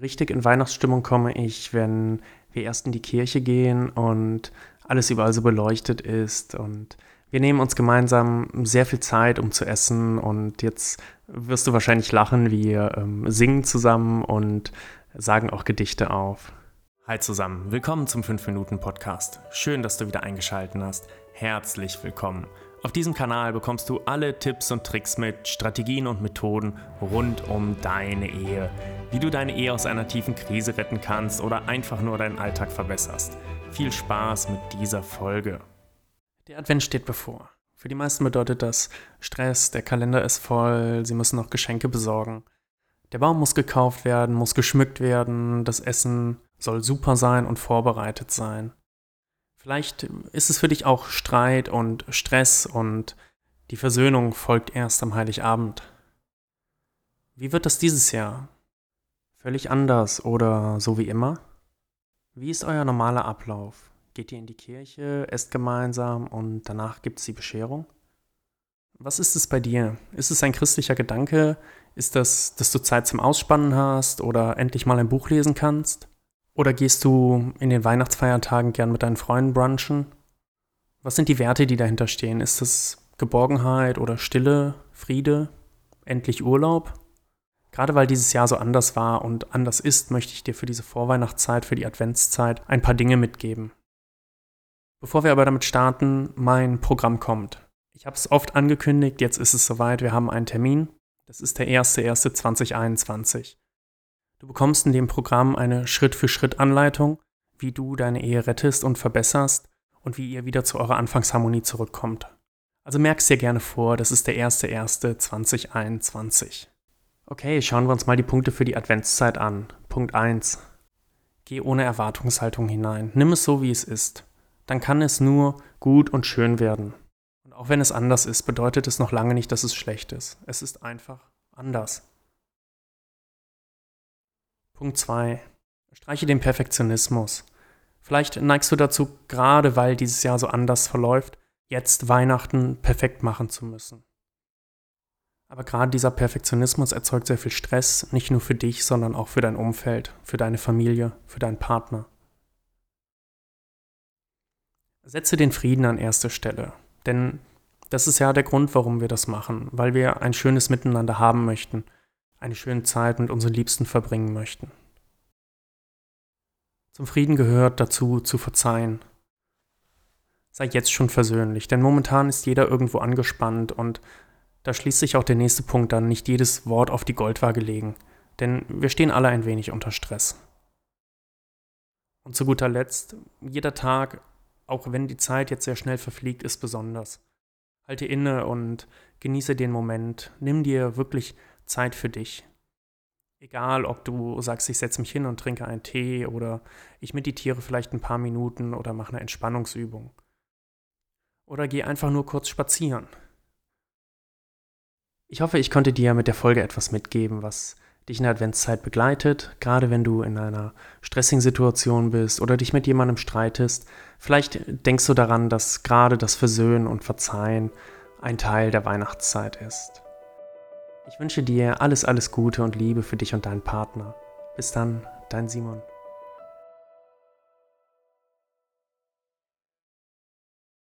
Richtig in Weihnachtsstimmung komme ich, wenn wir erst in die Kirche gehen und alles überall so beleuchtet ist und wir nehmen uns gemeinsam sehr viel Zeit, um zu essen und jetzt wirst du wahrscheinlich lachen, wir ähm, singen zusammen und sagen auch Gedichte auf. Hi zusammen, willkommen zum 5-Minuten-Podcast. Schön, dass du wieder eingeschaltet hast. Herzlich willkommen. Auf diesem Kanal bekommst du alle Tipps und Tricks mit, Strategien und Methoden rund um deine Ehe wie du deine Ehe aus einer tiefen Krise retten kannst oder einfach nur deinen Alltag verbesserst. Viel Spaß mit dieser Folge. Der Advent steht bevor. Für die meisten bedeutet das Stress, der Kalender ist voll, sie müssen noch Geschenke besorgen. Der Baum muss gekauft werden, muss geschmückt werden, das Essen soll super sein und vorbereitet sein. Vielleicht ist es für dich auch Streit und Stress und die Versöhnung folgt erst am Heiligabend. Wie wird das dieses Jahr? Völlig anders oder so wie immer? Wie ist euer normaler Ablauf? Geht ihr in die Kirche, esst gemeinsam und danach gibt es die Bescherung? Was ist es bei dir? Ist es ein christlicher Gedanke? Ist das, dass du Zeit zum Ausspannen hast oder endlich mal ein Buch lesen kannst? Oder gehst du in den Weihnachtsfeiertagen gern mit deinen Freunden brunchen? Was sind die Werte, die dahinter stehen? Ist es Geborgenheit oder Stille, Friede, endlich Urlaub? Gerade weil dieses Jahr so anders war und anders ist, möchte ich dir für diese Vorweihnachtszeit, für die Adventszeit ein paar Dinge mitgeben. Bevor wir aber damit starten, mein Programm kommt. Ich habe es oft angekündigt, jetzt ist es soweit, wir haben einen Termin. Das ist der 1.1.2021. Du bekommst in dem Programm eine Schritt-für-Schritt-Anleitung, wie du deine Ehe rettest und verbesserst und wie ihr wieder zu eurer Anfangsharmonie zurückkommt. Also merkst dir gerne vor, das ist der 1.1.2021. Okay, schauen wir uns mal die Punkte für die Adventszeit an. Punkt 1. Geh ohne Erwartungshaltung hinein. Nimm es so, wie es ist. Dann kann es nur gut und schön werden. Und auch wenn es anders ist, bedeutet es noch lange nicht, dass es schlecht ist. Es ist einfach anders. Punkt 2. Streiche den Perfektionismus. Vielleicht neigst du dazu, gerade weil dieses Jahr so anders verläuft, jetzt Weihnachten perfekt machen zu müssen. Aber gerade dieser Perfektionismus erzeugt sehr viel Stress, nicht nur für dich, sondern auch für dein Umfeld, für deine Familie, für deinen Partner. Setze den Frieden an erste Stelle, denn das ist ja der Grund, warum wir das machen, weil wir ein schönes Miteinander haben möchten, eine schöne Zeit mit unseren Liebsten verbringen möchten. Zum Frieden gehört dazu, zu verzeihen. Sei jetzt schon versöhnlich, denn momentan ist jeder irgendwo angespannt und da schließt sich auch der nächste Punkt dann, nicht jedes Wort auf die Goldwaage legen, denn wir stehen alle ein wenig unter Stress. Und zu guter Letzt, jeder Tag, auch wenn die Zeit jetzt sehr schnell verfliegt, ist besonders. Halte inne und genieße den Moment. Nimm dir wirklich Zeit für dich. Egal, ob du sagst, ich setze mich hin und trinke einen Tee oder ich meditiere vielleicht ein paar Minuten oder mache eine Entspannungsübung. Oder geh einfach nur kurz spazieren. Ich hoffe, ich konnte dir mit der Folge etwas mitgeben, was dich in der Adventszeit begleitet, gerade wenn du in einer stressigen Situation bist oder dich mit jemandem streitest. Vielleicht denkst du daran, dass gerade das Versöhnen und Verzeihen ein Teil der Weihnachtszeit ist. Ich wünsche dir alles, alles Gute und Liebe für dich und deinen Partner. Bis dann, dein Simon.